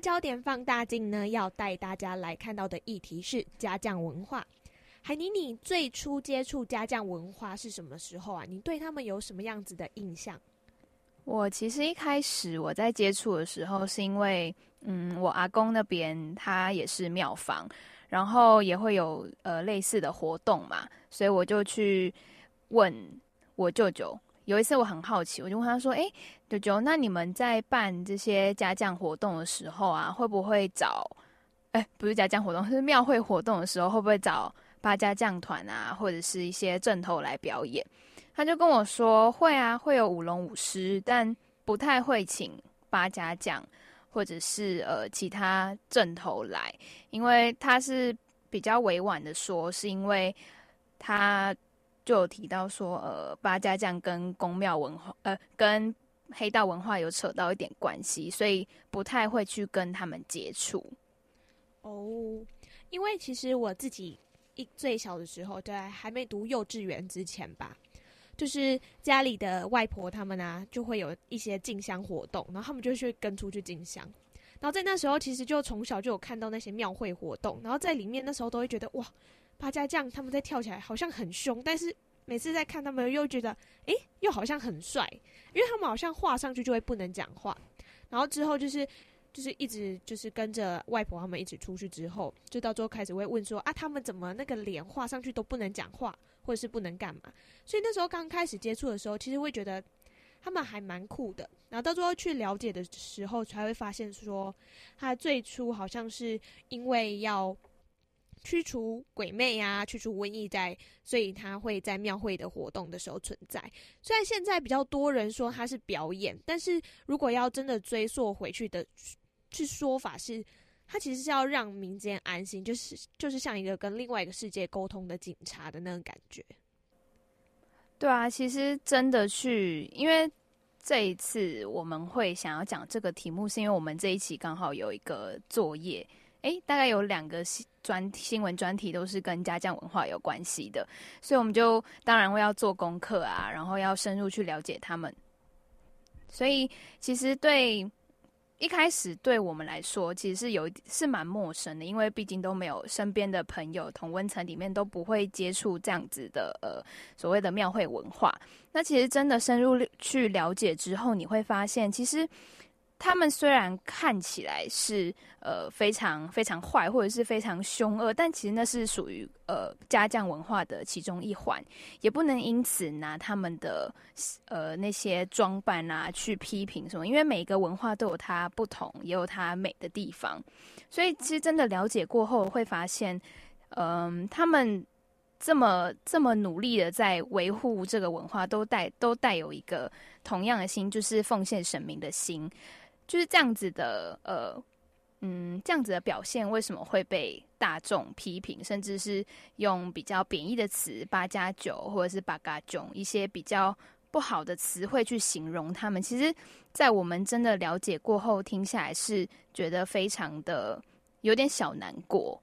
焦点放大镜呢，要带大家来看到的议题是家将文化。海霓，你最初接触家将文化是什么时候啊？你对他们有什么样子的印象？我其实一开始我在接触的时候，是因为嗯，我阿公那边他也是庙房。然后也会有呃类似的活动嘛，所以我就去问我舅舅。有一次我很好奇，我就问他说：“哎，舅舅，那你们在办这些家将活动的时候啊，会不会找……哎，不是家将活动，是庙会活动的时候，会不会找八家将团啊，或者是一些阵头来表演？”他就跟我说：“会啊，会有舞龙舞狮，但不太会请八家将。”或者是呃其他阵头来，因为他是比较委婉的说，是因为他就有提到说，呃八家将跟宫庙文化，呃跟黑道文化有扯到一点关系，所以不太会去跟他们接触。哦，因为其实我自己一最小的时候，在还没读幼稚园之前吧。就是家里的外婆他们啊，就会有一些进香活动，然后他们就去跟出去进香。然后在那时候，其实就从小就有看到那些庙会活动，然后在里面那时候都会觉得哇，八家将他们在跳起来好像很凶，但是每次在看他们又觉得，诶，又好像很帅，因为他们好像画上去就会不能讲话。然后之后就是就是一直就是跟着外婆他们一起出去之后，就到最后开始会问说啊，他们怎么那个脸画上去都不能讲话？或者是不能干嘛，所以那时候刚开始接触的时候，其实会觉得他们还蛮酷的。然后到最后去了解的时候，才会发现说，他最初好像是因为要驱除鬼魅、啊，驱除瘟疫在，所以他会在庙会的活动的时候存在。虽然现在比较多人说他是表演，但是如果要真的追溯回去的，去说法是。他其实是要让民间安心，就是就是像一个跟另外一个世界沟通的警察的那种感觉。对啊，其实真的去，因为这一次我们会想要讲这个题目，是因为我们这一期刚好有一个作业，诶，大概有两个专新闻专题都是跟家将文化有关系的，所以我们就当然会要做功课啊，然后要深入去了解他们。所以其实对。一开始对我们来说，其实是有是蛮陌生的，因为毕竟都没有身边的朋友同温层里面都不会接触这样子的呃所谓的庙会文化。那其实真的深入去了解之后，你会发现其实。他们虽然看起来是呃非常非常坏，或者是非常凶恶，但其实那是属于呃家将文化的其中一环，也不能因此拿他们的呃那些装扮啊去批评什么，因为每个文化都有它不同，也有它美的地方。所以其实真的了解过后，会发现，嗯、他们这么这么努力的在维护这个文化，都带都带有一个同样的心，就是奉献神明的心。就是这样子的，呃，嗯，这样子的表现为什么会被大众批评，甚至是用比较贬义的词“八加九”或者是“八嘎囧”一些比较不好的词汇去形容他们？其实，在我们真的了解过后，听下来是觉得非常的有点小难过。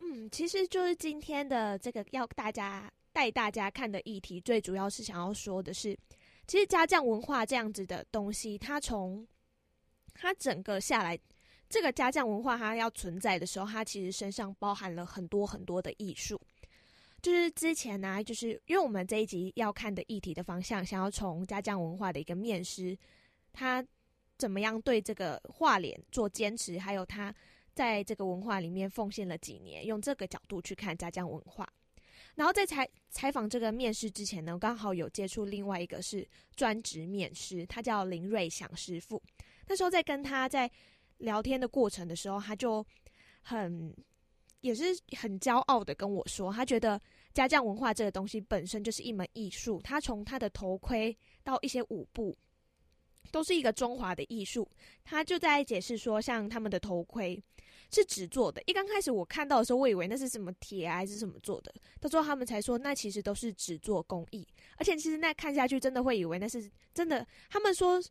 嗯，其实就是今天的这个要大家带大家看的议题，最主要是想要说的是，其实家将文化这样子的东西，它从它整个下来，这个家将文化它要存在的时候，它其实身上包含了很多很多的艺术。就是之前呢、就是因为我们这一集要看的议题的方向，想要从家将文化的一个面师，他怎么样对这个画脸做坚持，还有他在这个文化里面奉献了几年，用这个角度去看家将文化。然后在采采访这个面师之前呢，刚好有接触另外一个是专职面师，他叫林瑞祥师傅。那时候在跟他在聊天的过程的时候，他就很也是很骄傲的跟我说，他觉得家将文化这个东西本身就是一门艺术，他从他的头盔到一些舞步，都是一个中华的艺术。他就在解释说，像他们的头盔是纸做的。一刚开始我看到的时候，我以为那是什么铁还是什么做的，到最后他们才说，那其实都是纸做工艺。而且其实那看下去，真的会以为那是真的。他们说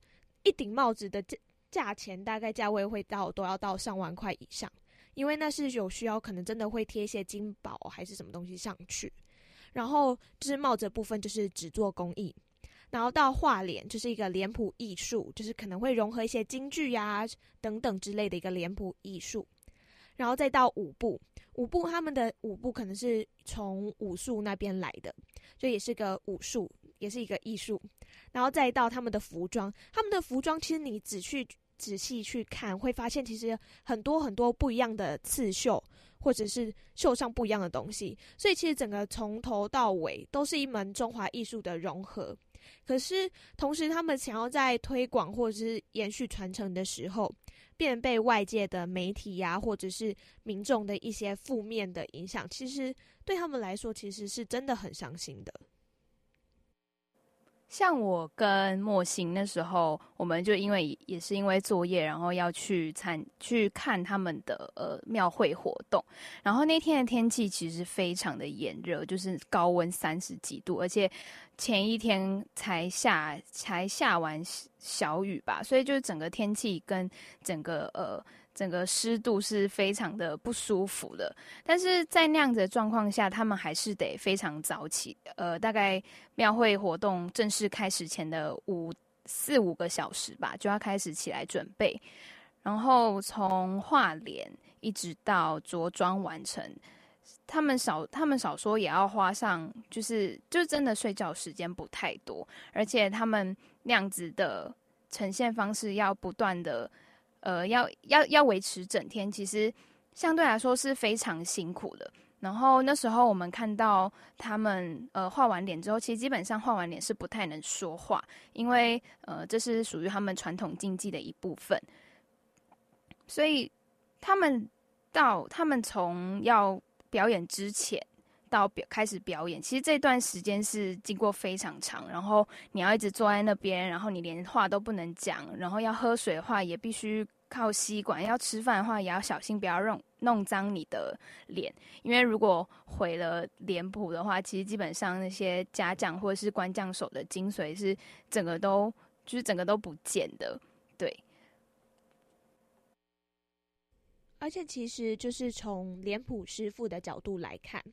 一顶帽子的价钱大概价位会到都要到上万块以上。因为那是有需要，可能真的会贴一些金宝还是什么东西上去，然后就是帽子部分就是只做工艺，然后到画脸就是一个脸谱艺术，就是可能会融合一些京剧呀等等之类的一个脸谱艺术，然后再到舞步，舞步他们的舞步可能是从武术那边来的，就也是个武术，也是一个艺术，然后再到他们的服装，他们的服装其实你仔细。仔细去看，会发现其实很多很多不一样的刺绣，或者是绣上不一样的东西。所以其实整个从头到尾都是一门中华艺术的融合。可是同时，他们想要在推广或者是延续传承的时候，便被外界的媒体呀、或者是民众的一些负面的影响，其实对他们来说，其实是真的很伤心的。像我跟莫欣那时候，我们就因为也是因为作业，然后要去参去看他们的呃庙会活动。然后那天的天气其实非常的炎热，就是高温三十几度，而且前一天才下才下完小雨吧，所以就是整个天气跟整个呃。整个湿度是非常的不舒服的，但是在那样的状况下，他们还是得非常早起，呃，大概庙会活动正式开始前的五四五个小时吧，就要开始起来准备，然后从画脸一直到着装完成，他们少他们少说也要花上，就是就真的睡觉时间不太多，而且他们那样子的呈现方式要不断的。呃，要要要维持整天，其实相对来说是非常辛苦的。然后那时候我们看到他们呃画完脸之后，其实基本上画完脸是不太能说话，因为呃这是属于他们传统竞技的一部分。所以他们到他们从要表演之前到表开始表演，其实这段时间是经过非常长。然后你要一直坐在那边，然后你连话都不能讲，然后要喝水的话也必须靠吸管，要吃饭的话也要小心，不要弄弄脏你的脸。因为如果毁了脸谱的话，其实基本上那些家将或者是官将手的精髓是整个都就是整个都不见的。对，而且其实就是从脸谱师傅的角度来看。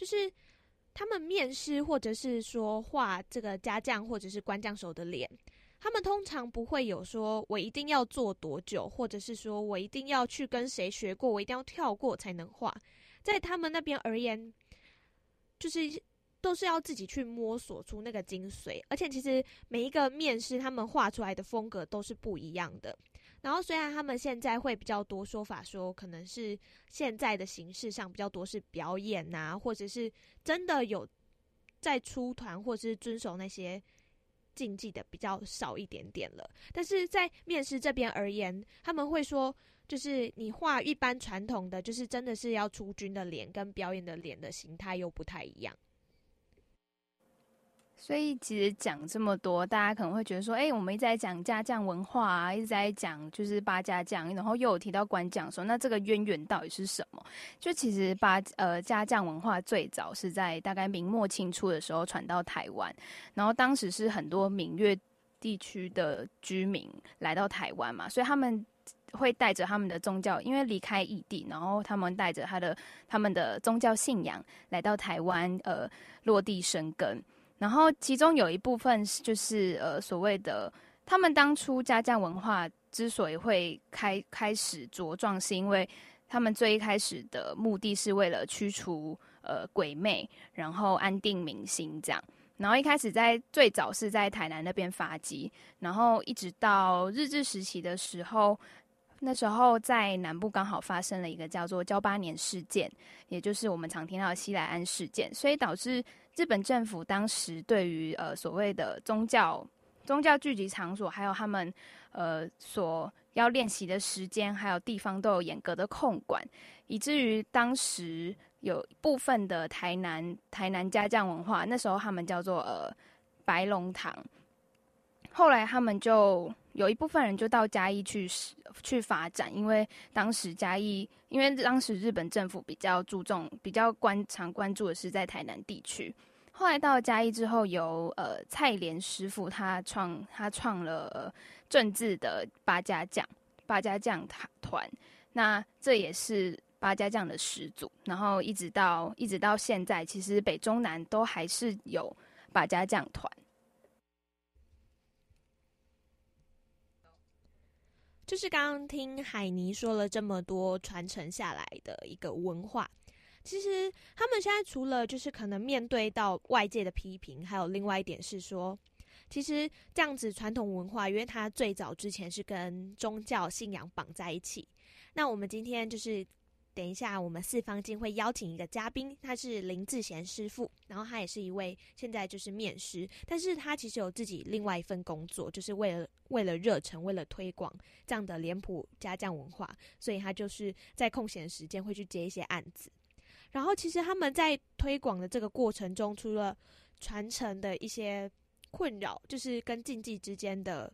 就是他们面师，或者是说画这个家将或者是官将手的脸，他们通常不会有说我一定要做多久，或者是说我一定要去跟谁学过，我一定要跳过才能画。在他们那边而言，就是都是要自己去摸索出那个精髓，而且其实每一个面师他们画出来的风格都是不一样的。然后，虽然他们现在会比较多说法，说可能是现在的形式上比较多是表演呐、啊，或者是真的有在出团或者是遵守那些禁忌的比较少一点点了。但是在面试这边而言，他们会说，就是你画一般传统的，就是真的是要出军的脸，跟表演的脸的形态又不太一样。所以其实讲这么多，大家可能会觉得说，哎、我们一直在讲家将文化啊，一直在讲就是八家将，然后又有提到官将，说那这个渊源到底是什么？就其实八呃家将文化最早是在大概明末清初的时候传到台湾，然后当时是很多闽粤地区的居民来到台湾嘛，所以他们会带着他们的宗教，因为离开异地，然后他们带着他的他们的宗教信仰来到台湾，呃，落地生根。然后其中有一部分是就是呃所谓的他们当初家将文化之所以会开开始茁壮，是因为他们最一开始的目的是为了驱除呃鬼魅，然后安定民心这样。然后一开始在最早是在台南那边发迹，然后一直到日治时期的时候，那时候在南部刚好发生了一个叫做交八年事件，也就是我们常听到的西来庵事件，所以导致。日本政府当时对于呃所谓的宗教宗教聚集场所，还有他们呃所要练习的时间，还有地方都有严格的控管，以至于当时有部分的台南台南家将文化，那时候他们叫做呃白龙堂。后来他们就有一部分人就到嘉义去去发展，因为当时嘉义，因为当时日本政府比较注重、比较关常关注的是在台南地区。后来到嘉义之后由，呃蔡连师傅他创他创了正字的八家将八家将团，那这也是八家将的始祖。然后一直到一直到现在，其实北中南都还是有八家将团。就是刚刚听海尼说了这么多传承下来的一个文化，其实他们现在除了就是可能面对到外界的批评，还有另外一点是说，其实这样子传统文化，因为它最早之前是跟宗教信仰绑在一起。那我们今天就是。等一下，我们四方镜会邀请一个嘉宾，他是林志贤师傅，然后他也是一位现在就是面师，但是他其实有自己另外一份工作，就是为了为了热忱，为了推广这样的脸谱家将文化，所以他就是在空闲时间会去接一些案子。然后其实他们在推广的这个过程中，除了传承的一些困扰，就是跟禁忌之间的。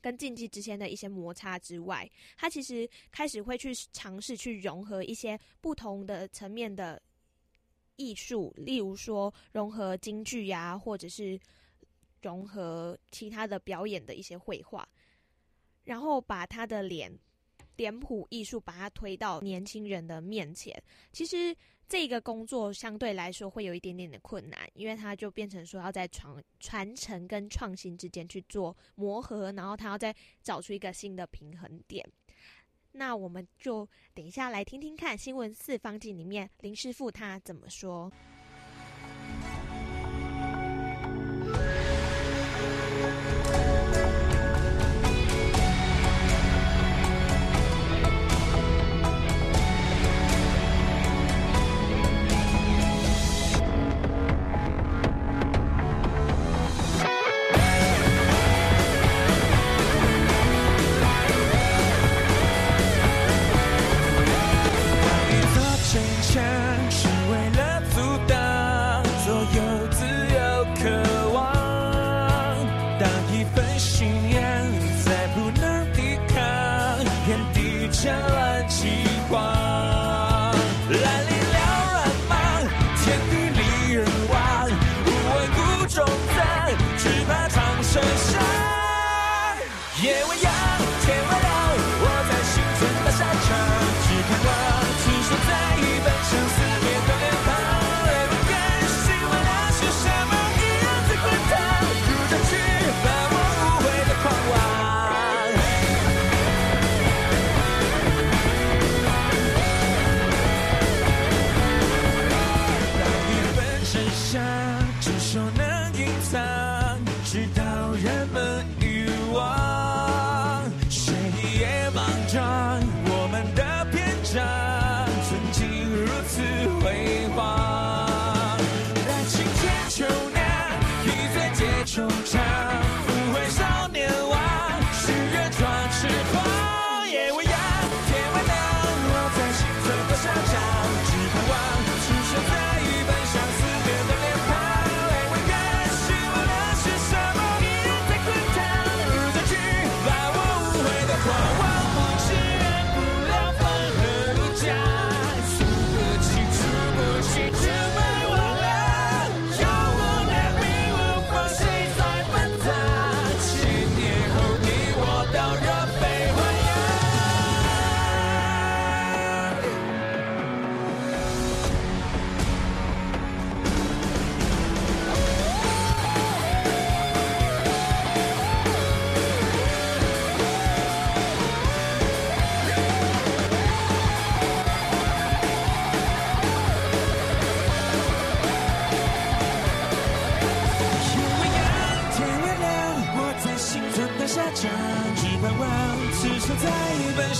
跟禁忌之间的一些摩擦之外，他其实开始会去尝试去融合一些不同的层面的艺术，例如说融合京剧呀，或者是融合其他的表演的一些绘画，然后把他的脸脸谱艺术把它推到年轻人的面前。其实。这个工作相对来说会有一点点的困难，因为它就变成说要在传传承跟创新之间去做磨合，然后他要再找出一个新的平衡点。那我们就等一下来听听看新闻四方镜里面林师傅他怎么说。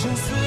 生死。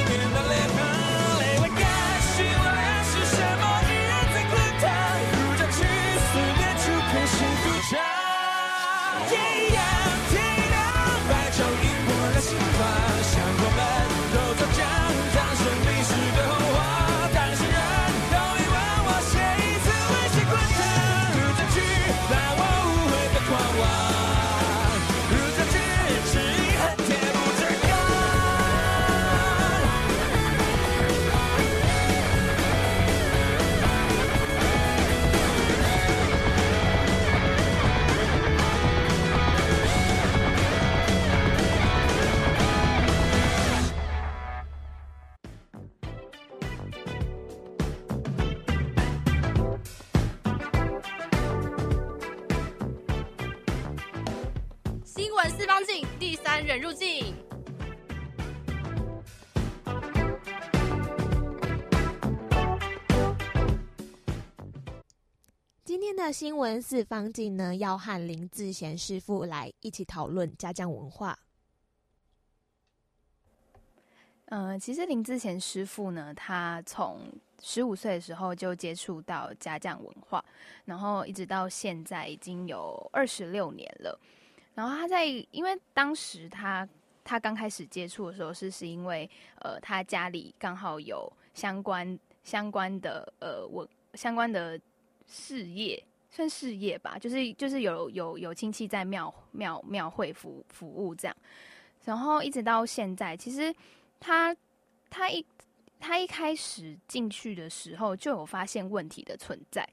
新闻四方镜呢，要和林志贤师傅来一起讨论家将文化。嗯、其实林志贤师傅呢，他从十五岁的时候就接触到家将文化，然后一直到现在已经有二十六年了。然后他在，因为当时他他刚开始接触的时候，是是因为呃，他家里刚好有相关相关的呃文相关的事业，算事业吧，就是就是有有有亲戚在庙庙庙会服服务这样。然后一直到现在，其实他他一他一开始进去的时候就有发现问题的存在，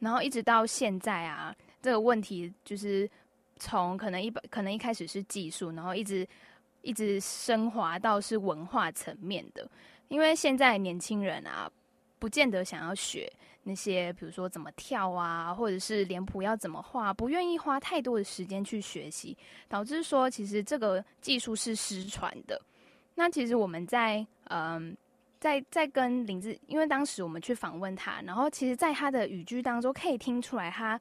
然后一直到现在啊，这个问题就是。从可能一可能一开始是技术，然后一直一直升华到是文化层面的。因为现在年轻人啊，不见得想要学那些，比如说怎么跳啊，或者是脸谱要怎么画，不愿意花太多的时间去学习，导致说其实这个技术是失传的。那其实我们在嗯，在在跟林志，因为当时我们去访问他，然后其实在他的语句当中可以听出来，他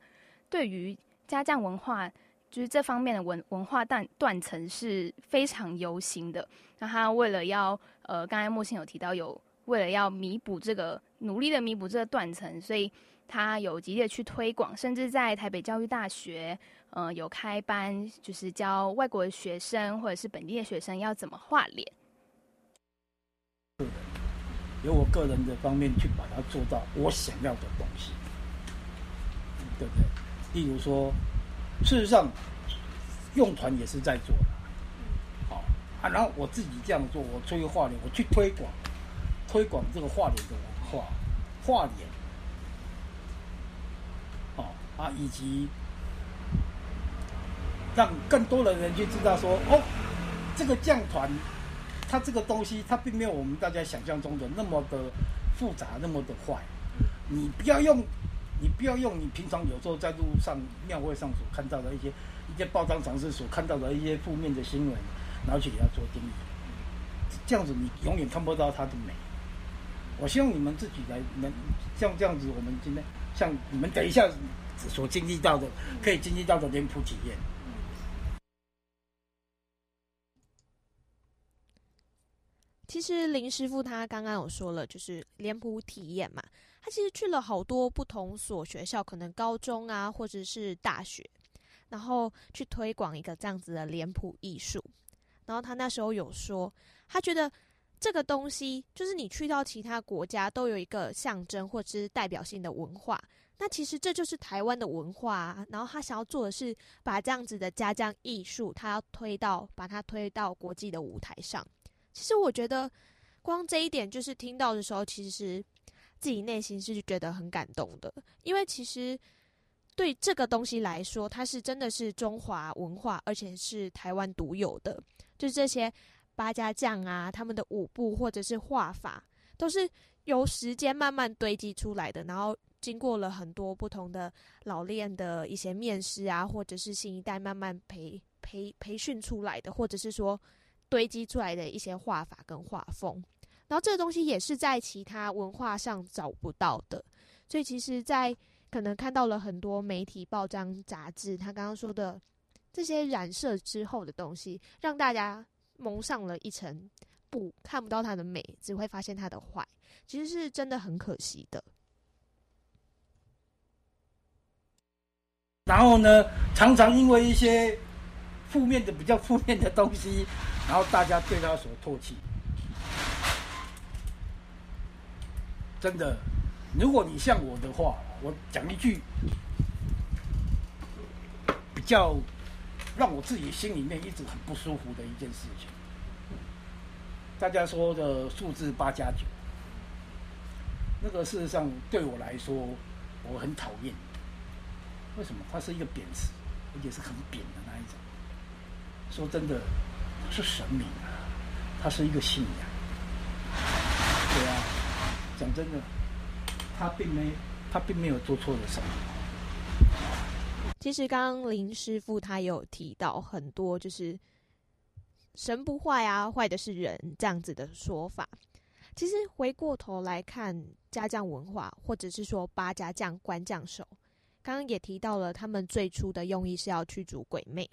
对于家将文化。就是这方面的文文化断断层是非常忧心的。那他为了要呃，刚才莫心有提到有为了要弥补这个努力的弥补这个断层，所以他有极力去推广，甚至在台北教育大学呃有开班，就是教外国的学生或者是本地的学生要怎么画脸。由我个人的方面去把它做到我想要的东西，对不对？例如说。事实上，用团也是在做的，好啊。然后我自己这样做，我出去画脸，我去推广，推广这个画脸的文化，画脸，好啊，以及让更多的人去知道说，哦，这个将团，它这个东西，它并没有我们大家想象中的那么的复杂，那么的坏。你不要用。你不要用你平常有时候在路上庙会上所看到的一些一些报章杂志所看到的一些负面的新闻，然后去给它做定义，这样子你永远看不到它的美。我希望你们自己来能像这样子，我们今天像你们等一下所经历到的，可以经历到的脸谱体验。其实林师傅他刚刚有说了，就是脸谱体验嘛。他其实去了好多不同所学校，可能高中啊，或者是大学，然后去推广一个这样子的脸谱艺术。然后他那时候有说，他觉得这个东西就是你去到其他国家都有一个象征或者是代表性的文化，那其实这就是台湾的文化啊。然后他想要做的是把这样子的家将艺术，他要推到把它推到国际的舞台上。其实我觉得光这一点，就是听到的时候，其实。自己内心是觉得很感动的，因为其实对这个东西来说，它是真的是中华文化，而且是台湾独有的。就是这些八家将啊，他们的舞步或者是画法，都是由时间慢慢堆积出来的，然后经过了很多不同的老练的一些面师啊，或者是新一代慢慢培培培训出来的，或者是说堆积出来的一些画法跟画风。然后这个东西也是在其他文化上找不到的，所以其实，在可能看到了很多媒体、报章、杂志，他刚刚说的这些染色之后的东西，让大家蒙上了一层布，看不到它的美，只会发现它的坏，其实是真的很可惜的。然后呢，常常因为一些负面的、比较负面的东西，然后大家对他所唾弃。真的，如果你像我的话，我讲一句比较让我自己心里面一直很不舒服的一件事情。大家说的数字八加九，那个事实上对我来说我很讨厌。为什么？它是一个贬词，而且是很贬的那一种。说真的，是神明啊，它是一个信仰。对啊。讲真的，他并没他并没有做错的什么。其实刚刚林师傅他有提到很多，就是神不坏啊，坏的是人这样子的说法。其实回过头来看家将文化，或者是说八家将、关将手，刚刚也提到了他们最初的用意是要驱逐鬼魅，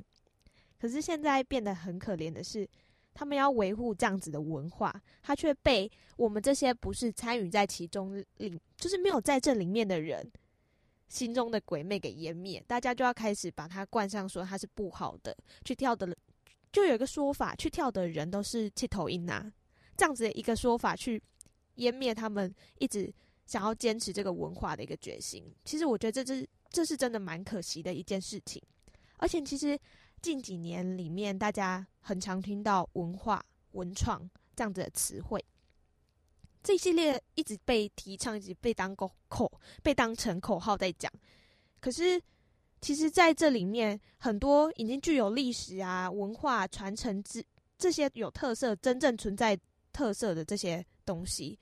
可是现在变得很可怜的是。他们要维护这样子的文化，他却被我们这些不是参与在其中里，就是没有在这里面的人心中的鬼魅给湮灭。大家就要开始把它冠上说它是不好的，去跳的，就有个说法，去跳的人都是气头阴啊，这样子的一个说法去湮灭他们一直想要坚持这个文化的一个决心。其实我觉得这是这是真的蛮可惜的一件事情，而且其实。近几年里面，大家很常听到文化、文创这样子的词汇，这一系列一直被提倡，一直被当口口，被当成口号在讲。可是，其实在这里面，很多已经具有历史啊、文化传承之这些有特色、真正存在特色的这些东西，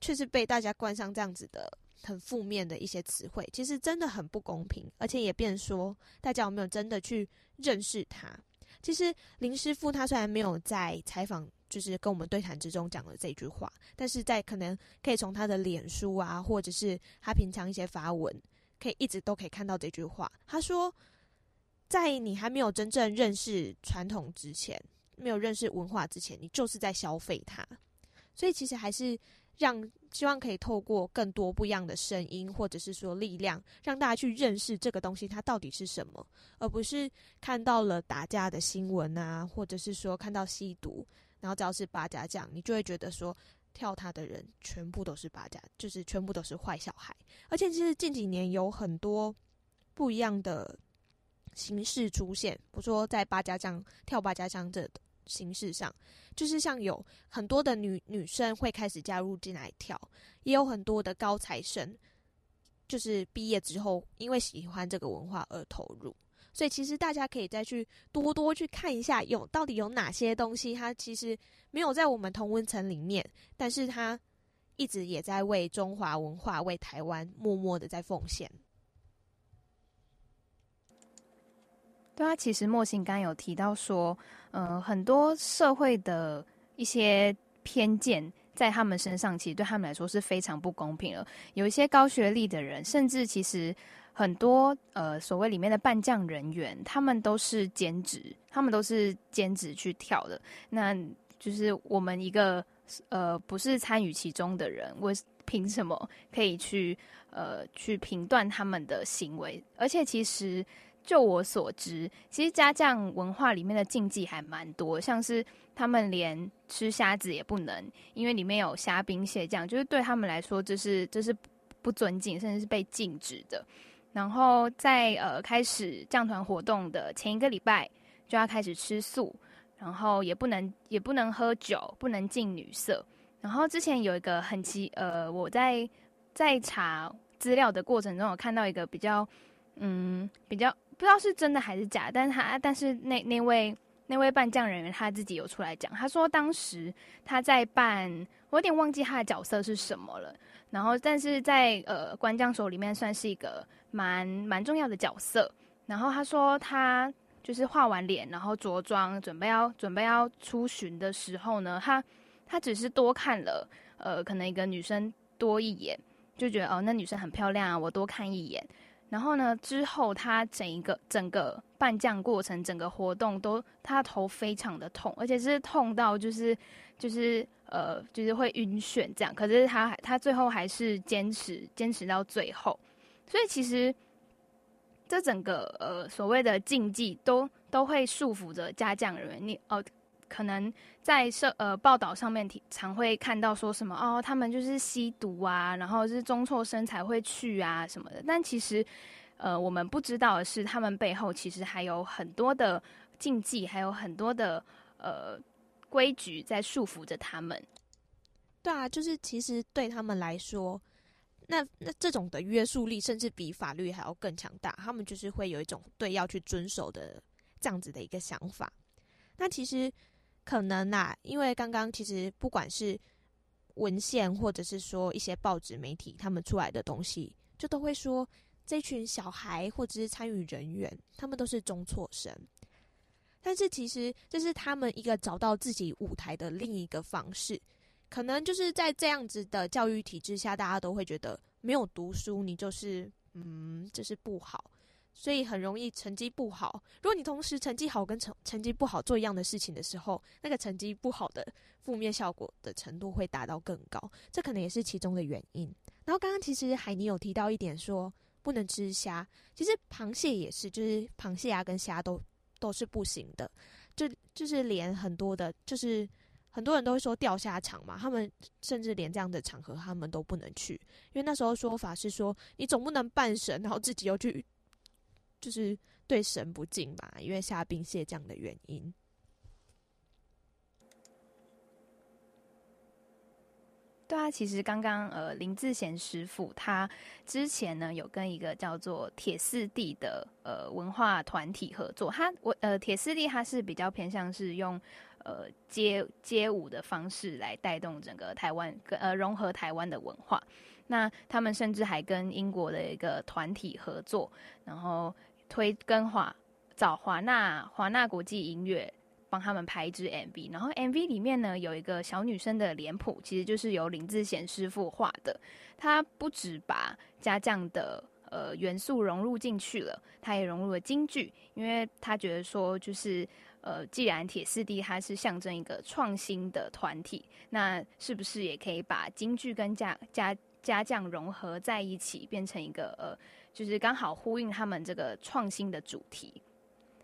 却是被大家冠上这样子的。很负面的一些词汇，其实真的很不公平，而且也变说大家有没有真的去认识他？其实林师傅他虽然没有在采访，就是跟我们对谈之中讲了这句话，但是在可能可以从他的脸书啊，或者是他平常一些发文，可以一直都可以看到这句话。他说，在你还没有真正认识传统之前，没有认识文化之前，你就是在消费它。所以其实还是。让希望可以透过更多不一样的声音，或者是说力量，让大家去认识这个东西它到底是什么，而不是看到了打架的新闻啊，或者是说看到吸毒，然后只要是八家将，你就会觉得说跳他的人全部都是八家，就是全部都是坏小孩。而且其实近几年有很多不一样的形式出现，不说在八家将跳八家将这形式上。就是像有很多的女女生会开始加入进来跳，也有很多的高材生，就是毕业之后因为喜欢这个文化而投入。所以其实大家可以再去多多去看一下，有到底有哪些东西，它其实没有在我们同温层里面，但是它一直也在为中华文化、为台湾默默的在奉献。对啊，其实莫信刚有提到说，呃，很多社会的一些偏见在他们身上，其实对他们来说是非常不公平的。有一些高学历的人，甚至其实很多呃所谓里面的扮将人员，他们都是兼职，他们都是兼职去跳的。那就是我们一个呃不是参与其中的人，我凭什么可以去呃去评断他们的行为？而且其实。就我所知，其实家将文化里面的禁忌还蛮多，像是他们连吃虾子也不能，因为里面有虾兵蟹将，就是对他们来说这是这是不尊敬，甚至是被禁止的。然后在呃开始将团活动的前一个礼拜就要开始吃素，然后也不能也不能喝酒，不能近女色。然后之前有一个很奇呃，我在在查资料的过程中，有看到一个比较嗯比较。不知道是真的还是假，但是他但是那那位那位扮将人员他自己有出来讲，他说当时他在扮，我有点忘记他的角色是什么了。然后但是在呃关将手里面算是一个蛮蛮重要的角色。然后他说他就是画完脸，然后着装准备要准备要出巡的时候呢，他他只是多看了呃可能一个女生多一眼，就觉得哦那女生很漂亮啊，我多看一眼。然后呢，之后他整一个整个扮将过程，整个活动都他头非常的痛，而且是痛到就是就是呃就是会晕眩这样。可是他他最后还是坚持坚持到最后，所以其实这整个呃所谓的禁忌都都会束缚着家将人员。你哦。可能在社呃报道上面常会看到说什么哦，他们就是吸毒啊，然后是中辍生才会去啊什么的。但其实，呃，我们不知道的是，他们背后其实还有很多的禁忌，还有很多的呃规矩在束缚着他们。对啊，就是其实对他们来说，那那这种的约束力，甚至比法律还要更强大。他们就是会有一种对要去遵守的这样子的一个想法。那其实。可能啦、啊，因为刚刚其实不管是文献，或者是说一些报纸媒体他们出来的东西，就都会说这群小孩或者是参与人员，他们都是中辍生。但是其实这是他们一个找到自己舞台的另一个方式。可能就是在这样子的教育体制下，大家都会觉得没有读书，你就是嗯，就是不好，所以很容易成绩不好。如果你同时成绩好跟成成绩不好做一样的事情的时候，那个成绩不好的负面效果的程度会达到更高，这可能也是其中的原因。然后刚刚其实海尼有提到一点说不能吃虾，其实螃蟹也是，就是螃蟹啊跟虾都。都是不行的，就就是连很多的，就是很多人都会说掉下场嘛，他们甚至连这样的场合他们都不能去，因为那时候说法是说，你总不能扮神，然后自己又去，就是对神不敬吧，因为虾兵蟹将的原因。对啊，其实刚刚呃林志贤师傅他之前呢有跟一个叫做铁四地的呃文化团体合作，他我呃铁四地他是比较偏向是用呃街街舞的方式来带动整个台湾呃融合台湾的文化，那他们甚至还跟英国的一个团体合作，然后推跟华找华纳华纳国际音乐。帮他们拍一支 MV，然后 MV 里面呢有一个小女生的脸谱，其实就是由林志贤师傅画的。他不止把家将的呃元素融入进去了，他也融入了京剧，因为他觉得说就是呃，既然铁四 D 它是象征一个创新的团体，那是不是也可以把京剧跟家家家将融合在一起，变成一个呃，就是刚好呼应他们这个创新的主题。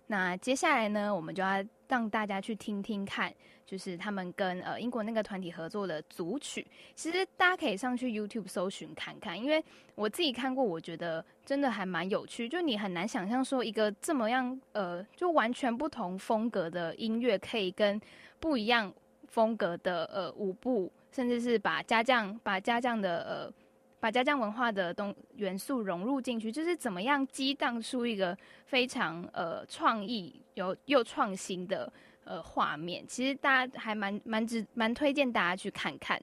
那接下来呢，我们就要让大家去听听看，就是他们跟呃英国那个团体合作的组曲。其实大家可以上去 YouTube 搜寻看看，因为我自己看过，我觉得真的还蛮有趣。就你很难想象说一个这么样呃，就完全不同风格的音乐，可以跟不一样风格的呃舞步，甚至是把家将把家将的呃。把家将文化的东元素融入进去，就是怎么样激荡出一个非常呃创意有又创新的呃画面。其实大家还蛮蛮值蛮推荐大家去看看。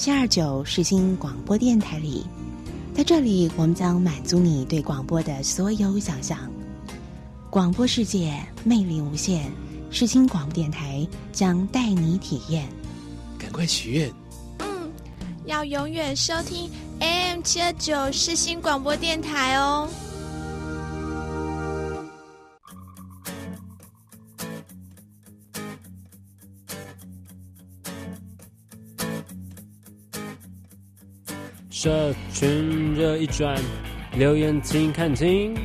七二九世新广播电台里，在这里我们将满足你对广播的所有想象。广播世界魅力无限，世新广播电台将带你体验。赶快许愿！嗯，要永远收听 AM 七二九世新广播电台哦。社群热一转，留言请看清。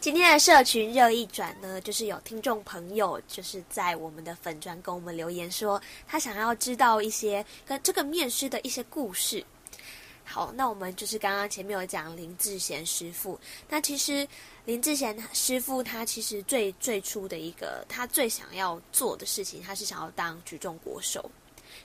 今天的社群热一转呢，就是有听众朋友就是在我们的粉专跟我们留言说，他想要知道一些跟这个面师的一些故事。好，那我们就是刚刚前面有讲林志贤师傅，那其实。林志贤师傅，他其实最最初的一个，他最想要做的事情，他是想要当举重国手。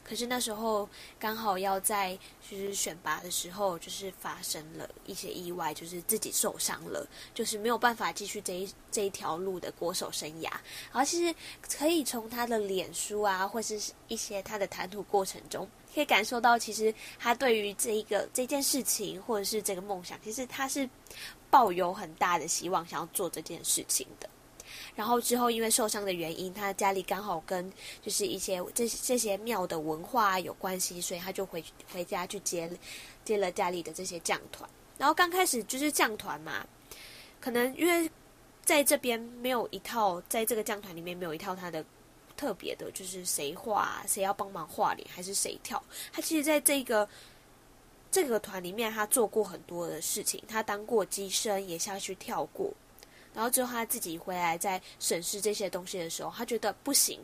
可是那时候刚好要在就是选拔的时候，就是发生了一些意外，就是自己受伤了，就是没有办法继续这一这一条路的国手生涯。然后其实可以从他的脸书啊，或是一些他的谈吐过程中，可以感受到，其实他对于这一个这件事情，或者是这个梦想，其实他是。抱有很大的希望，想要做这件事情的。然后之后因为受伤的原因，他家里刚好跟就是一些这这些庙的文化有关系，所以他就回回家去接接了家里的这些将团。然后刚开始就是将团嘛，可能因为在这边没有一套，在这个将团里面没有一套他的特别的，就是谁画谁要帮忙画脸，还是谁跳。他其实在这个。这个团里面，他做过很多的事情，他当过机身，也下去跳过。然后之后他自己回来，在审视这些东西的时候，他觉得不行，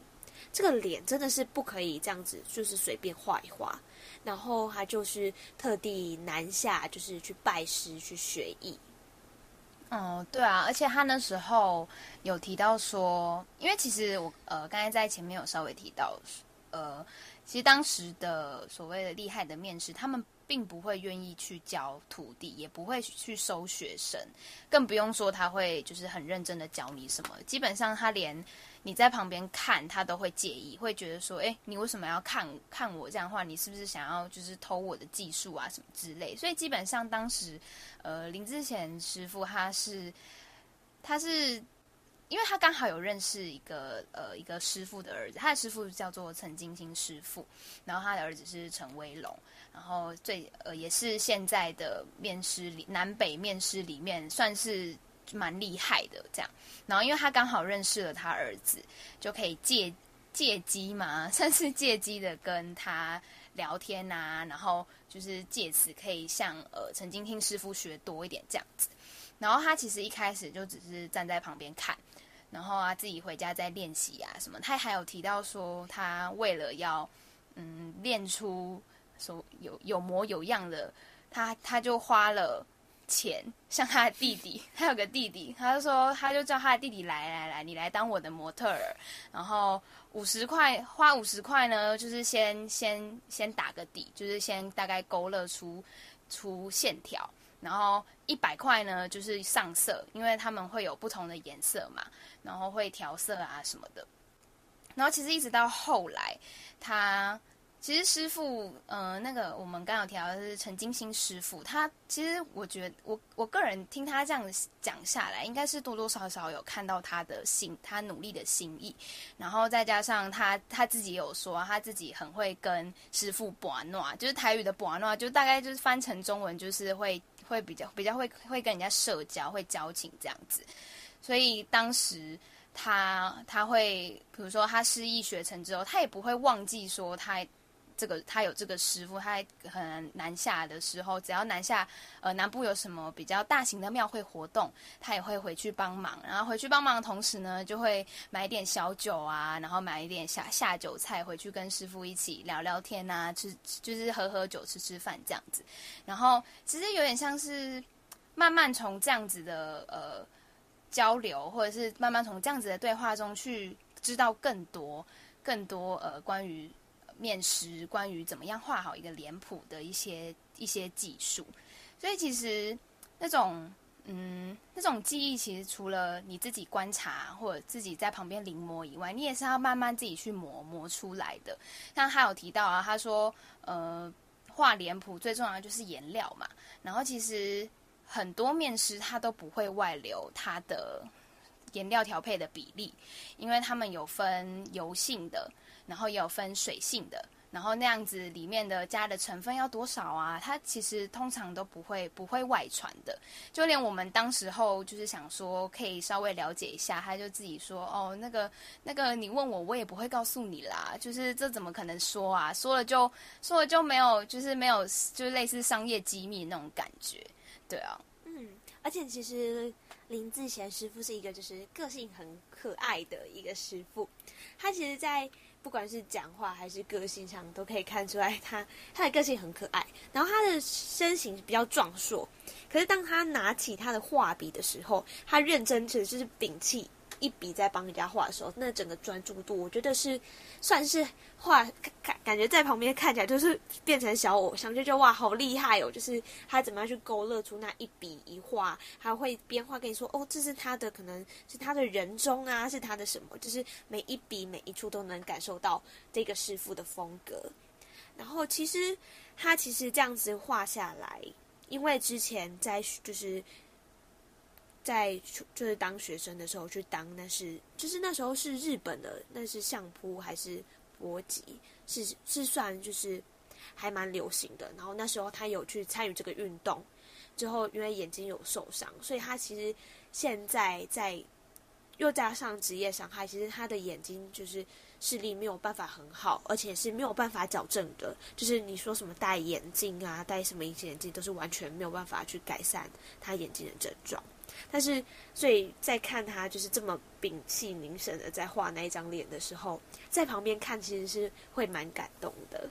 这个脸真的是不可以这样子，就是随便画一画。然后他就是特地南下，就是去拜师去学艺。嗯，对啊，而且他那时候有提到说，因为其实我呃刚才在前面有稍微提到，呃，其实当时的所谓的厉害的面试，他们。并不会愿意去教徒弟，也不会去收学生，更不用说他会就是很认真的教你什么。基本上他连你在旁边看他都会介意，会觉得说：“哎，你为什么要看看我这样的话？你是不是想要就是偷我的技术啊什么之类？”所以基本上当时，呃，林志贤师傅他是他是因为他刚好有认识一个呃一个师傅的儿子，他的师傅叫做陈金星师傅，然后他的儿子是陈威龙。然后最呃也是现在的面师里南北面师里面算是蛮厉害的这样，然后因为他刚好认识了他儿子，就可以借借机嘛，算是借机的跟他聊天啊，然后就是借此可以向呃陈金听师傅学多一点这样子。然后他其实一开始就只是站在旁边看，然后啊自己回家再练习啊什么。他还有提到说，他为了要嗯练出。说有有模有样的，他他就花了钱，像他的弟弟，他有个弟弟，他就说他就叫他的弟弟来来来，你来当我的模特儿，然后五十块花五十块呢，就是先先先打个底，就是先大概勾勒出出线条，然后一百块呢就是上色，因为他们会有不同的颜色嘛，然后会调色啊什么的，然后其实一直到后来他。其实师傅，呃，那个我们刚有提到的是陈金星师傅，他其实我觉得我我个人听他这样讲下来，应该是多多少少有看到他的心，他努力的心意，然后再加上他他自己有说，他自己很会跟师傅玩闹，就是台语的玩闹，就大概就是翻成中文就是会会比较比较会会跟人家社交，会交情这样子，所以当时他他会，比如说他失忆学成之后，他也不会忘记说他。这个他有这个师傅，他很南下的时候，只要南下，呃，南部有什么比较大型的庙会活动，他也会回去帮忙。然后回去帮忙的同时呢，就会买点小酒啊，然后买一点下下酒菜回去跟师傅一起聊聊天啊，吃就是喝喝酒、吃吃饭这样子。然后其实有点像是慢慢从这样子的呃交流，或者是慢慢从这样子的对话中去知道更多更多呃关于。面师关于怎么样画好一个脸谱的一些一些技术，所以其实那种嗯，那种技艺其实除了你自己观察或者自己在旁边临摹以外，你也是要慢慢自己去磨磨出来的。像他有提到啊，他说，呃，画脸谱最重要的就是颜料嘛。然后其实很多面师他都不会外流他的颜料调配的比例，因为他们有分油性的，然后也有分水性的。然后那样子里面的加的成分要多少啊？它其实通常都不会不会外传的。就连我们当时候就是想说可以稍微了解一下，他就自己说哦，那个那个你问我，我也不会告诉你啦。就是这怎么可能说啊？说了就说了就没有，就是没有，就是类似商业机密那种感觉。对啊，嗯，而且其实林志贤师傅是一个就是个性很可爱的一个师傅，他其实，在。不管是讲话还是个性上，都可以看出来他他的个性很可爱。然后他的身形比较壮硕，可是当他拿起他的画笔的时候，他认真的就是摒弃。一笔在帮人家画的时候，那整个专注度，我觉得是算是画感感觉在旁边看起来就是变成小偶像，就觉哇好厉害哦！就是他怎么样去勾勒出那一笔一画，还会边画跟你说哦，这是他的可能是他的人中啊，是他的什么，就是每一笔每一处都能感受到这个师傅的风格。然后其实他其实这样子画下来，因为之前在就是。在就是当学生的时候去当，那是就是那时候是日本的，那是相扑还是搏击，是是算就是还蛮流行的。然后那时候他有去参与这个运动，之后因为眼睛有受伤，所以他其实现在在又加上职业伤害，其实他的眼睛就是视力没有办法很好，而且是没有办法矫正的。就是你说什么戴眼镜啊，戴什么隐形眼镜，都是完全没有办法去改善他眼睛的症状。但是，所以在看他就是这么屏气凝神的在画那一张脸的时候，在旁边看其实是会蛮感动的，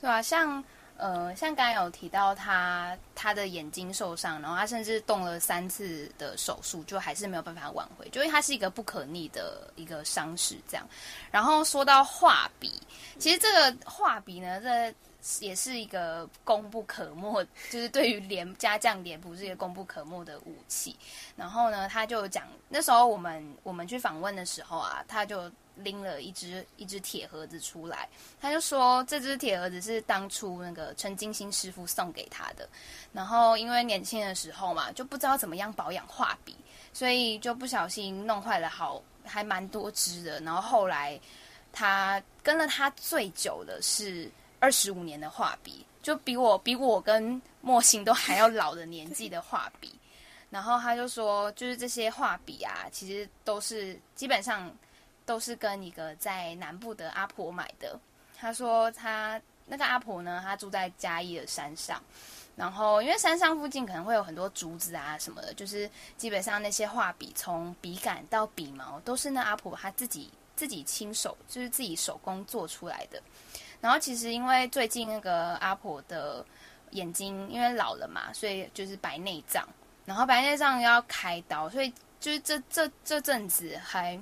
对啊，像呃，像刚有提到他他的眼睛受伤，然后他甚至动了三次的手术，就还是没有办法挽回，就因为他是一个不可逆的一个伤势这样。然后说到画笔，其实这个画笔呢，这。也是一个功不可没，就是对于脸家将脸谱是一个功不可没的武器。然后呢，他就讲那时候我们我们去访问的时候啊，他就拎了一只一只铁盒子出来，他就说这只铁盒子是当初那个陈金星师傅送给他的。然后因为年轻的时候嘛，就不知道怎么样保养画笔，所以就不小心弄坏了好还蛮多支的。然后后来他跟了他最久的是。二十五年的画笔，就比我比我跟莫心都还要老的年纪的画笔。然后他就说，就是这些画笔啊，其实都是基本上都是跟一个在南部的阿婆买的。他说他那个阿婆呢，他住在嘉义的山上，然后因为山上附近可能会有很多竹子啊什么的，就是基本上那些画笔从笔杆到笔毛都是那阿婆他自己自己亲手，就是自己手工做出来的。然后其实因为最近那个阿婆的眼睛因为老了嘛，所以就是白内障，然后白内障要开刀，所以就是这这这阵子还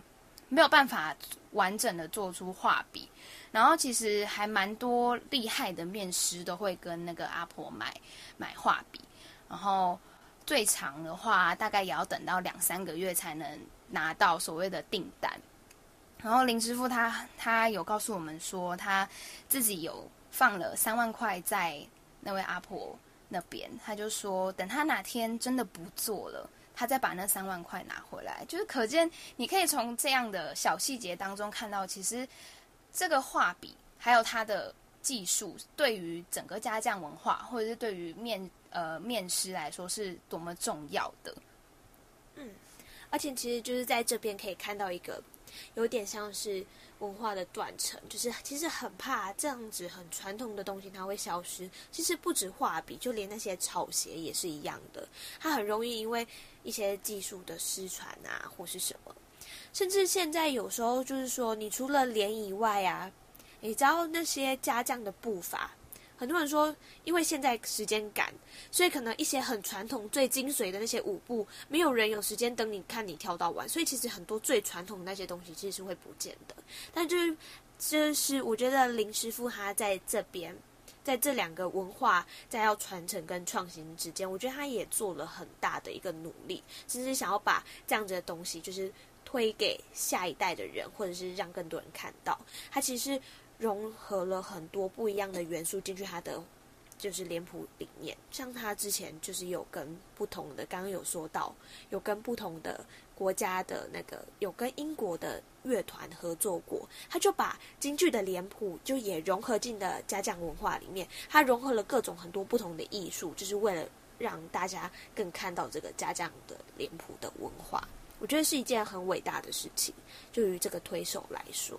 没有办法完整的做出画笔。然后其实还蛮多厉害的面师都会跟那个阿婆买买画笔，然后最长的话大概也要等到两三个月才能拿到所谓的订单。然后林师傅他他有告诉我们说，他自己有放了三万块在那位阿婆那边，他就说等他哪天真的不做了，他再把那三万块拿回来。就是可见，你可以从这样的小细节当中看到，其实这个画笔还有他的技术，对于整个家将文化，或者是对于面呃面师来说，是多么重要的。嗯，而且其实就是在这边可以看到一个。有点像是文化的断层，就是其实很怕这样子很传统的东西它会消失。其实不止画笔，就连那些草鞋也是一样的，它很容易因为一些技术的失传啊，或是什么。甚至现在有时候就是说，你除了脸以外啊，你知道那些家将的步伐。很多人说，因为现在时间赶，所以可能一些很传统、最精髓的那些舞步，没有人有时间等你看你跳到完，所以其实很多最传统的那些东西其实是会不见的。但就是，就是我觉得林师傅他在这边在这两个文化在要传承跟创新之间，我觉得他也做了很大的一个努力，甚至想要把这样子的东西就是推给下一代的人，或者是让更多人看到。他其实融合了很多不一样的元素进去他的。就是脸谱里面，像他之前就是有跟不同的，刚刚有说到，有跟不同的国家的那个，有跟英国的乐团合作过，他就把京剧的脸谱就也融合进的家将文化里面，他融合了各种很多不同的艺术，就是为了让大家更看到这个家将的脸谱的文化，我觉得是一件很伟大的事情，就于这个推手来说，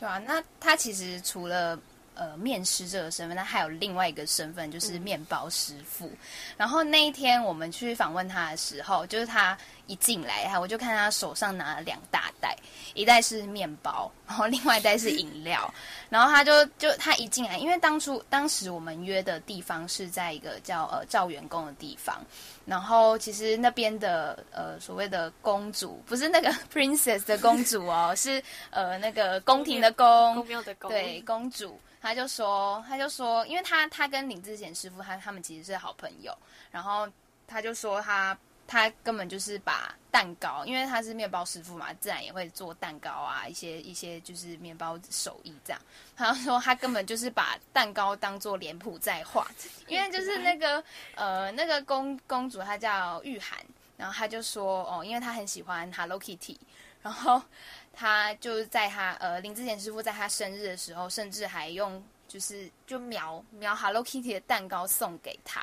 对啊，那他其实除了。呃，面师这个身份，他还有另外一个身份，就是面包师傅。嗯、然后那一天我们去访问他的时候，就是他一进来，哈，我就看他手上拿了两大袋，一袋是面包，然后另外一袋是饮料。然后他就就他一进来，因为当初当时我们约的地方是在一个叫呃赵元宫的地方，然后其实那边的呃所谓的公主，不是那个 princess 的公主哦，是呃那个宫廷的宫，宫庙的宫，对，公主。他就说，他就说，因为他他跟林志贤师傅他他们其实是好朋友，然后他就说他他根本就是把蛋糕，因为他是面包师傅嘛，自然也会做蛋糕啊，一些一些就是面包手艺这样。他说他根本就是把蛋糕当做脸谱在画，因为就是那个呃那个公公主她叫玉涵，然后他就说哦，因为他很喜欢 Hello Kitty，然后。他就是在他呃林志贤师傅在他生日的时候，甚至还用就是就描描 Hello Kitty 的蛋糕送给他。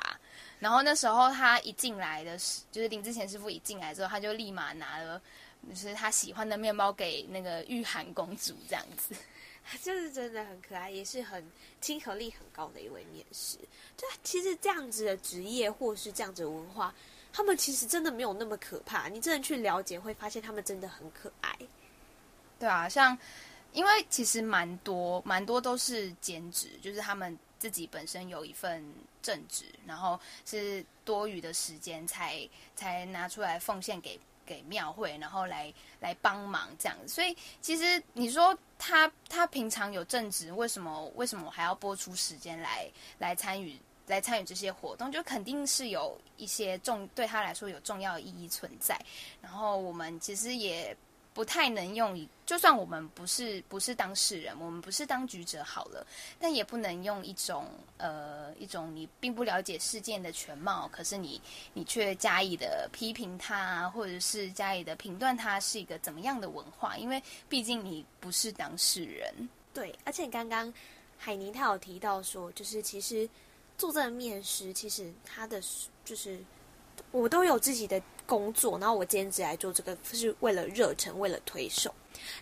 然后那时候他一进来的时，就是林志贤师傅一进来之后，他就立马拿了就是他喜欢的面包给那个御寒公主，这样子，就是真的很可爱，也是很亲和力很高的一位面师。就其实这样子的职业或是这样子的文化，他们其实真的没有那么可怕。你真的去了解，会发现他们真的很可爱。对啊，像因为其实蛮多蛮多都是兼职，就是他们自己本身有一份正职，然后是多余的时间才才拿出来奉献给给庙会，然后来来帮忙这样子。所以其实你说他他平常有正职，为什么为什么还要播出时间来来参与来参与这些活动？就肯定是有一些重对他来说有重要意义存在。然后我们其实也。不太能用，就算我们不是不是当事人，我们不是当局者好了，但也不能用一种呃一种你并不了解事件的全貌，可是你你却加以的批评他，或者是加以的评断他是一个怎么样的文化，因为毕竟你不是当事人。对，而且刚刚海霓他有提到说，就是其实做这个面试，其实他的就是我都有自己的。工作，然后我兼职来做这个，是为了热忱，为了推手。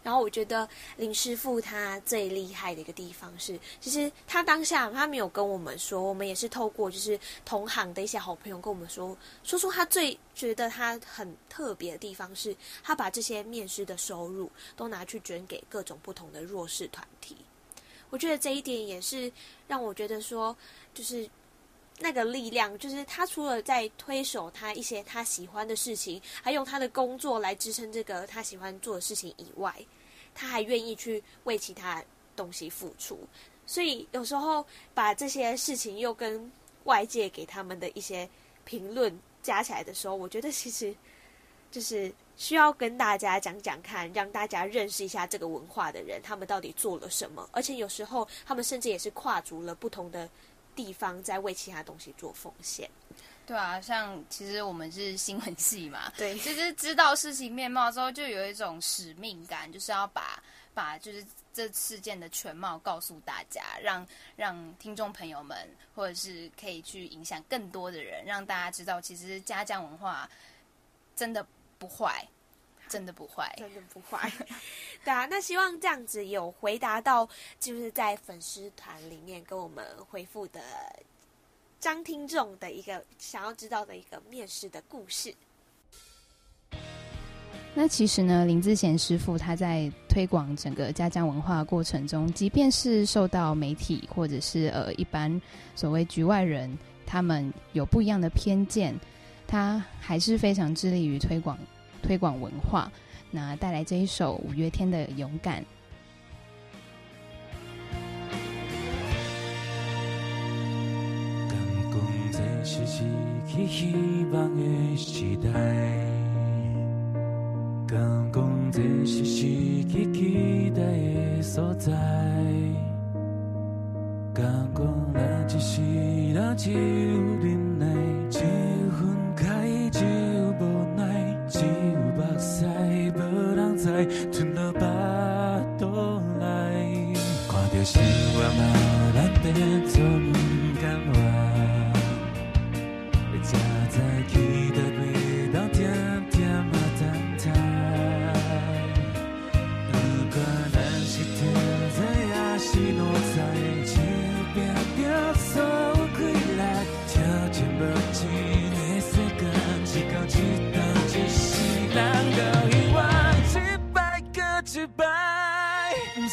然后我觉得林师傅他最厉害的一个地方是，其实他当下他没有跟我们说，我们也是透过就是同行的一些好朋友跟我们说，说出他最觉得他很特别的地方是，他把这些面试的收入都拿去捐给各种不同的弱势团体。我觉得这一点也是让我觉得说，就是。那个力量，就是他除了在推手他一些他喜欢的事情，还用他的工作来支撑这个他喜欢做的事情以外，他还愿意去为其他东西付出。所以有时候把这些事情又跟外界给他们的一些评论加起来的时候，我觉得其实就是需要跟大家讲讲看，让大家认识一下这个文化的人，他们到底做了什么。而且有时候他们甚至也是跨足了不同的。地方在为其他东西做奉献，对啊，像其实我们是新闻系嘛，对，其实知道事情面貌之后，就有一种使命感，就是要把把就是这事件的全貌告诉大家，让让听众朋友们，或者是可以去影响更多的人，让大家知道，其实家将文化真的不坏。真的不坏，真的不坏。对啊，那希望这样子有回答到，就是在粉丝团里面跟我们回复的张听众的一个想要知道的一个面试的故事。那其实呢，林志贤师傅他在推广整个家将文化的过程中，即便是受到媒体或者是呃一般所谓局外人他们有不一样的偏见，他还是非常致力于推广。推广文化，那带来这一首五月天的《勇敢》。是失去希望的时代。敢讲这是失去期待的所在。敢讲咱一世人只有忍耐，只分开，无人知，吞落巴肚内。看着生活嘛，咱变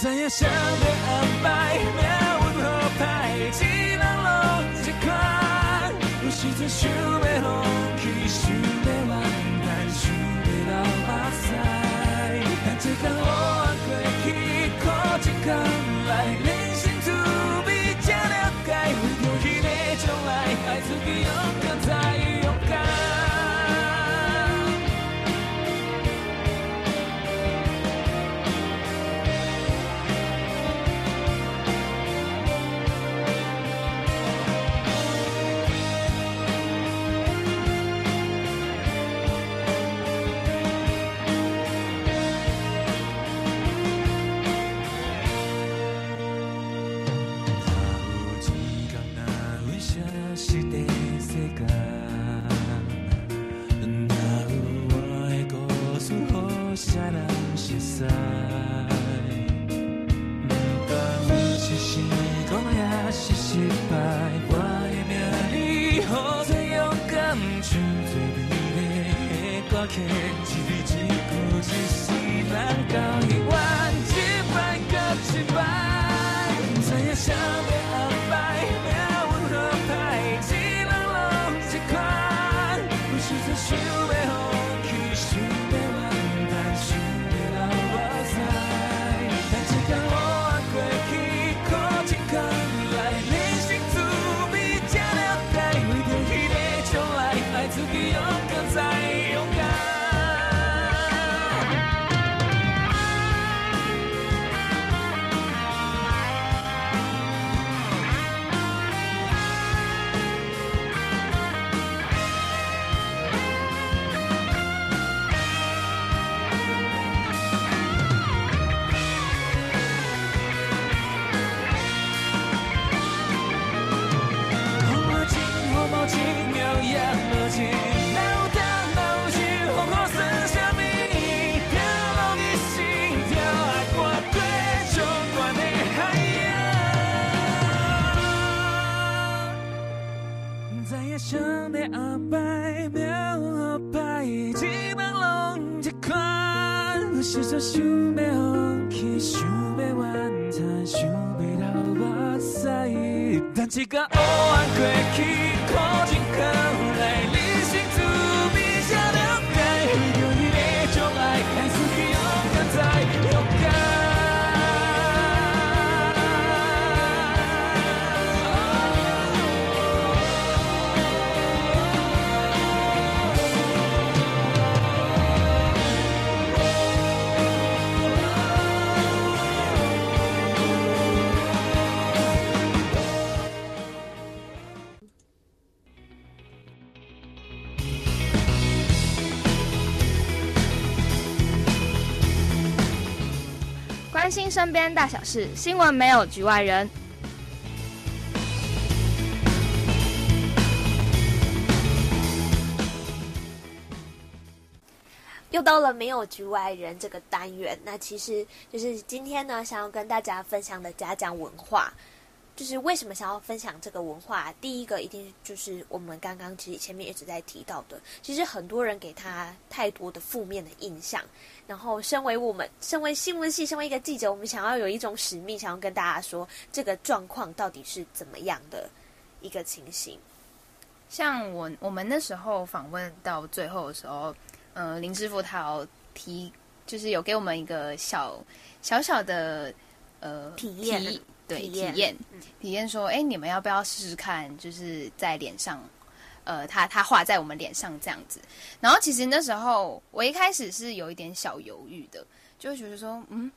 不知影谁在安排，命运好歹，一人拢一款，有时阵想要放弃，想要完蛋，想要流目屎，但一天黑暗过去，苦一天来，一天黑暗过去，边大小事，新闻没有局外人。又到了没有局外人这个单元，那其实就是今天呢，想要跟大家分享的嘉奖文化，就是为什么想要分享这个文化？第一个一定就是我们刚刚其实前面一直在提到的，其实很多人给他太多的负面的印象，然后身为我们，身为新闻系，身为一个记者，我们想要有一种使命，想要跟大家说这个状况到底是怎么样的一个情形。像我我们那时候访问到最后的时候。嗯、呃，林师傅他有提，就是有给我们一个小小小的呃体验，对体验体验，体验说，哎，你们要不要试试看，就是在脸上呃，他他画在我们脸上这样子。然后其实那时候我一开始是有一点小犹豫的，就会觉得说，嗯，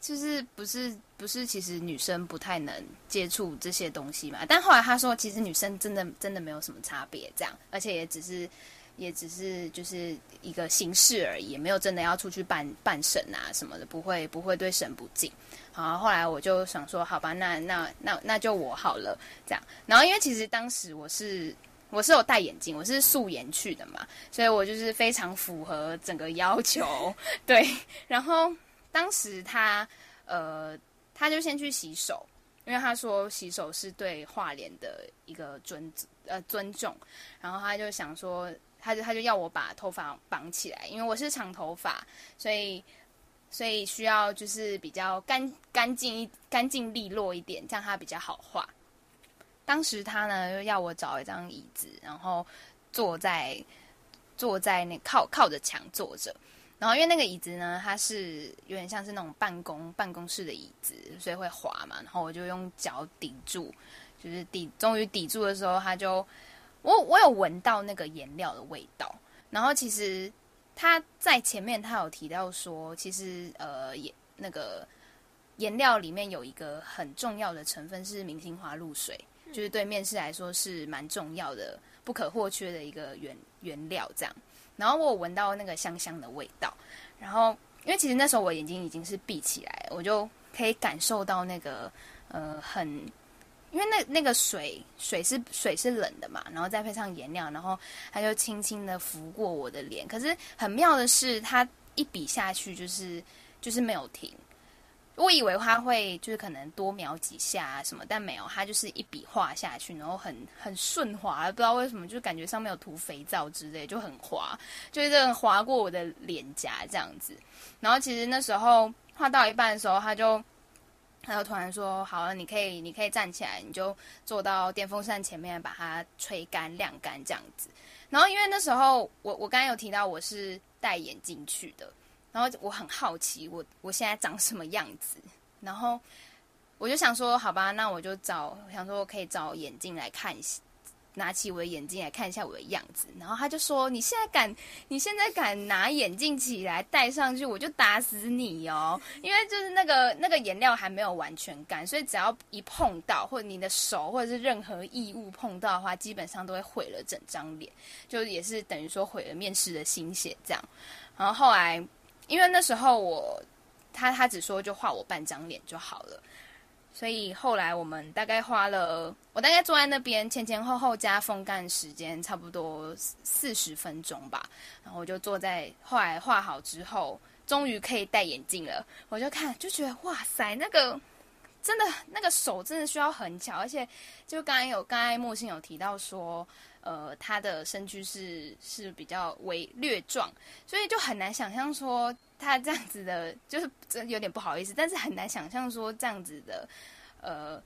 就是不是不是，其实女生不太能接触这些东西嘛。但后来他说，其实女生真的真的没有什么差别，这样，而且也只是也只是就是一个形式而已，也没有真的要出去办办神啊什么的，不会不会对神不敬。好，后来我就想说，好吧，那那那那就我好了，这样。然后因为其实当时我是。我是有戴眼镜，我是素颜去的嘛，所以我就是非常符合整个要求，对。然后当时他呃，他就先去洗手，因为他说洗手是对画脸的一个尊呃尊重。然后他就想说，他就他就要我把头发绑起来，因为我是长头发，所以所以需要就是比较干干净一干净利落一点，这样他比较好画。当时他呢，就要我找一张椅子，然后坐在坐在那靠靠着墙坐着。然后因为那个椅子呢，它是有点像是那种办公办公室的椅子，所以会滑嘛。然后我就用脚抵住，就是抵，终于抵住的时候，他就我我有闻到那个颜料的味道。然后其实他在前面他有提到说，其实呃也那个颜料里面有一个很重要的成分是明星花露水。就是对面试来说是蛮重要的、不可或缺的一个原原料，这样。然后我闻到那个香香的味道，然后因为其实那时候我眼睛已经是闭起来，我就可以感受到那个呃很，因为那那个水水是水是冷的嘛，然后再配上颜料，然后它就轻轻的拂过我的脸。可是很妙的是，它一笔下去就是就是没有停。我以为他会就是可能多描几下啊什么，但没有，他就是一笔画下去，然后很很顺滑，不知道为什么，就感觉上面有涂肥皂之类，就很滑，就是这样滑过我的脸颊这样子。然后其实那时候画到一半的时候，他就他就突然说：“好了，你可以你可以站起来，你就坐到电风扇前面把它吹干晾干这样子。”然后因为那时候我我刚刚有提到我是戴眼镜去的。然后我很好奇，我我现在长什么样子？然后我就想说，好吧，那我就找，想说我可以找眼镜来看一下，拿起我的眼镜来看一下我的样子。然后他就说：“你现在敢，你现在敢拿眼镜起来戴上去，我就打死你哦！因为就是那个那个颜料还没有完全干，所以只要一碰到，或者你的手或者是任何异物碰到的话，基本上都会毁了整张脸，就也是等于说毁了面试的心血这样。然后后来。因为那时候我，他他只说就画我半张脸就好了，所以后来我们大概花了，我大概坐在那边前前后后加风干时间差不多四十分钟吧，然后我就坐在，后来画好之后，终于可以戴眼镜了，我就看就觉得哇塞，那个真的那个手真的需要很巧，而且就刚才有刚才莫信有提到说。呃，他的身躯是是比较微略壮，所以就很难想象说他这样子的，就是真有点不好意思，但是很难想象说这样子的，呃，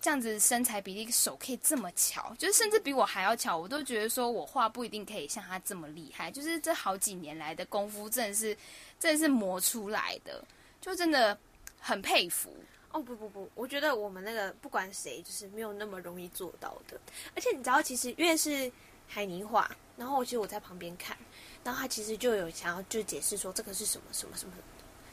这样子身材比例手可以这么巧，就是甚至比我还要巧，我都觉得说我画不一定可以像他这么厉害，就是这好几年来的功夫真的是真的是磨出来的，就真的很佩服。哦不不不，我觉得我们那个不管谁，就是没有那么容易做到的。而且你知道，其实越是海泥画，然后其实我在旁边看，然后他其实就有想要就解释说这个是什么什么什么，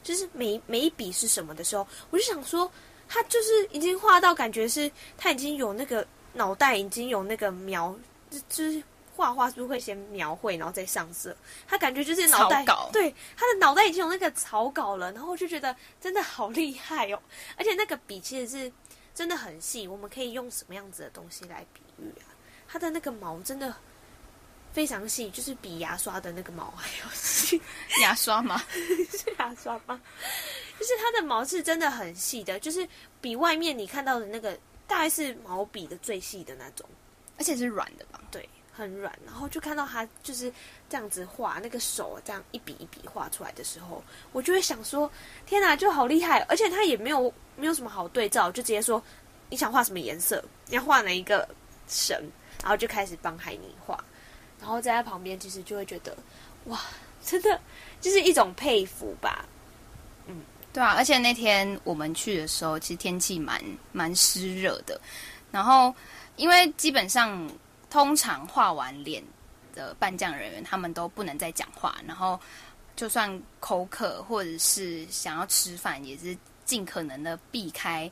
就是每每一笔是什么的时候，我就想说，他就是已经画到感觉是他已经有那个脑袋已经有那个描，就就是。画画是不是会先描绘，然后再上色？他感觉就是脑袋，对，他的脑袋已经有那个草稿了。然后我就觉得真的好厉害哦！而且那个笔其实是真的很细。我们可以用什么样子的东西来比喻啊？他的那个毛真的非常细，就是比牙刷的那个毛还要细。牙刷吗？是牙刷吗？就是它的毛是真的很细的，就是比外面你看到的那个大概是毛笔的最细的那种，而且是软的吧？对。很软，然后就看到他就是这样子画那个手，这样一笔一笔画出来的时候，我就会想说：天哪，就好厉害！而且他也没有没有什么好对照，就直接说你想画什么颜色，你要画哪一个神，然后就开始帮海尼画，然后在他旁边，其实就会觉得哇，真的就是一种佩服吧。嗯，对啊，而且那天我们去的时候，其实天气蛮蛮湿热的，然后因为基本上。通常画完脸的扮将人员，他们都不能再讲话，然后就算口渴或者是想要吃饭，也是尽可能的避开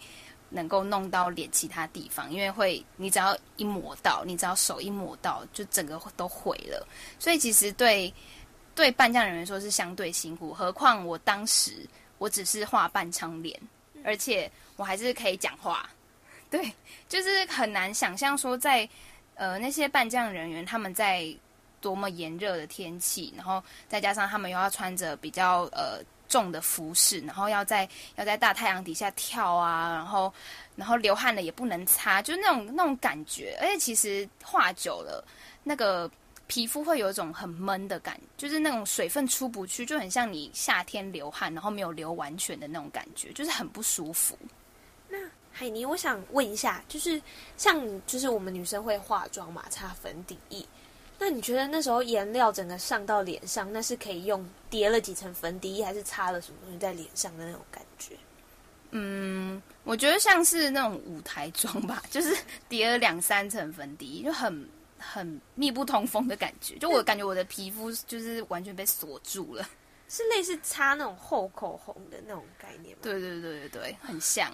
能够弄到脸其他地方，因为会你只要一抹到，你只要手一抹到，就整个都毁了。所以其实对对扮将人员说是相对辛苦，何况我当时我只是画半张脸，而且我还是可以讲话，对，就是很难想象说在。呃，那些扮将人员他们在多么炎热的天气，然后再加上他们又要穿着比较呃重的服饰，然后要在要在大太阳底下跳啊，然后然后流汗了也不能擦，就那种那种感觉。而且其实画久了，那个皮肤会有一种很闷的感觉，就是那种水分出不去，就很像你夏天流汗然后没有流完全的那种感觉，就是很不舒服。那。海霓，我想问一下，就是像就是我们女生会化妆嘛，擦粉底液，那你觉得那时候颜料整个上到脸上，那是可以用叠了几层粉底液，还是擦了什么东西在脸上的那种感觉？嗯，我觉得像是那种舞台妆吧，就是叠了两三层粉底液，就很很密不通风的感觉。就我感觉我的皮肤就是完全被锁住了，是类似擦那种厚口红的那种概念吗？对对对对对，很像。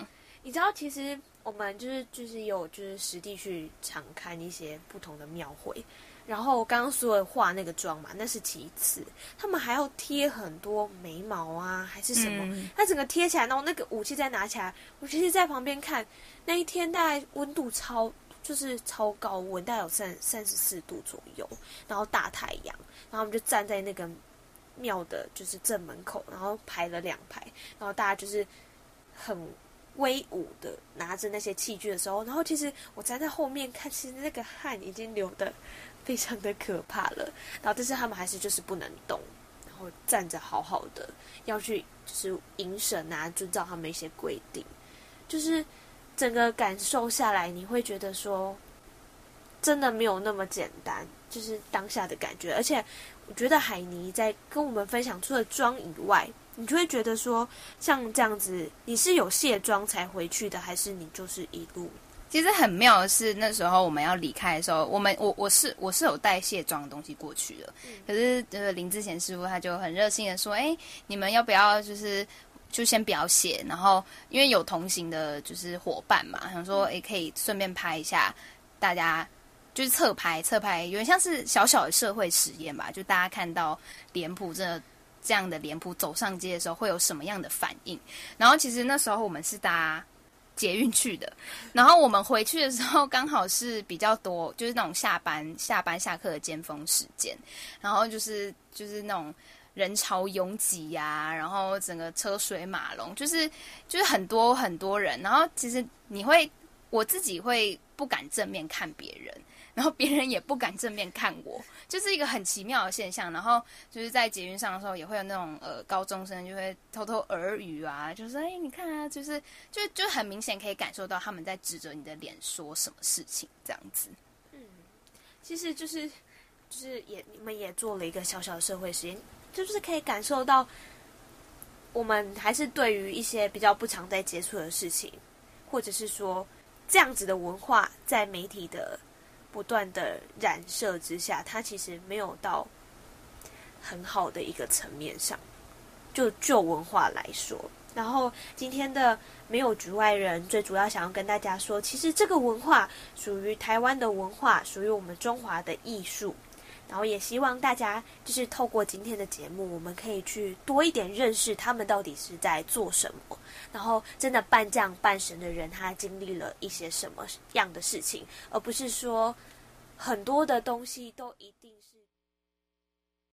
你知道，其实我们就是就是有就是实地去常看一些不同的庙会，然后刚刚说的画那个妆嘛，那是其次，他们还要贴很多眉毛啊，还是什么，嗯、它整个贴起来，然后那个武器再拿起来，我其实在旁边看，那一天大概温度超就是超高温，大概有三三十四度左右，然后大太阳，然后我们就站在那个庙的就是正门口，然后排了两排，然后大家就是很。威武的拿着那些器具的时候，然后其实我站在后面看，其实那个汗已经流的非常的可怕了。然后但是他们还是就是不能动，然后站着好好的要去就是迎神啊，遵照他们一些规定。就是整个感受下来，你会觉得说真的没有那么简单，就是当下的感觉。而且我觉得海尼在跟我们分享，除了妆以外。你就会觉得说，像这样子，你是有卸妆才回去的，还是你就是一路？其实很妙的是，那时候我们要离开的时候，我们我我是我是有带卸妆的东西过去的。嗯、可是呃林志贤师傅他就很热心的说：“哎，你们要不要就是就先不要卸？然后因为有同行的就是伙伴嘛，想说哎可以顺便拍一下，大家就是侧拍侧拍，有点像是小小的社会实验吧，就大家看到脸谱真的。”这样的脸谱走上街的时候会有什么样的反应？然后其实那时候我们是搭捷运去的，然后我们回去的时候刚好是比较多，就是那种下班、下班下课的尖峰时间，然后就是就是那种人潮拥挤呀，然后整个车水马龙，就是就是很多很多人，然后其实你会我自己会不敢正面看别人。然后别人也不敢正面看我，就是一个很奇妙的现象。然后就是在捷运上的时候，也会有那种呃高中生就会偷偷耳语啊，就说：“哎，你看啊，就是就就很明显可以感受到他们在指着你的脸说什么事情这样子。”嗯，其实就是就是也你们也做了一个小小的社会实验，就是可以感受到我们还是对于一些比较不常在接触的事情，或者是说这样子的文化在媒体的。不断的染色之下，它其实没有到很好的一个层面上。就就文化来说，然后今天的没有局外人，最主要想要跟大家说，其实这个文化属于台湾的文化，属于我们中华的艺术。然后也希望大家就是透过今天的节目，我们可以去多一点认识他们到底是在做什么。然后真的半将半神的人，他经历了一些什么样的事情，而不是说很多的东西都一。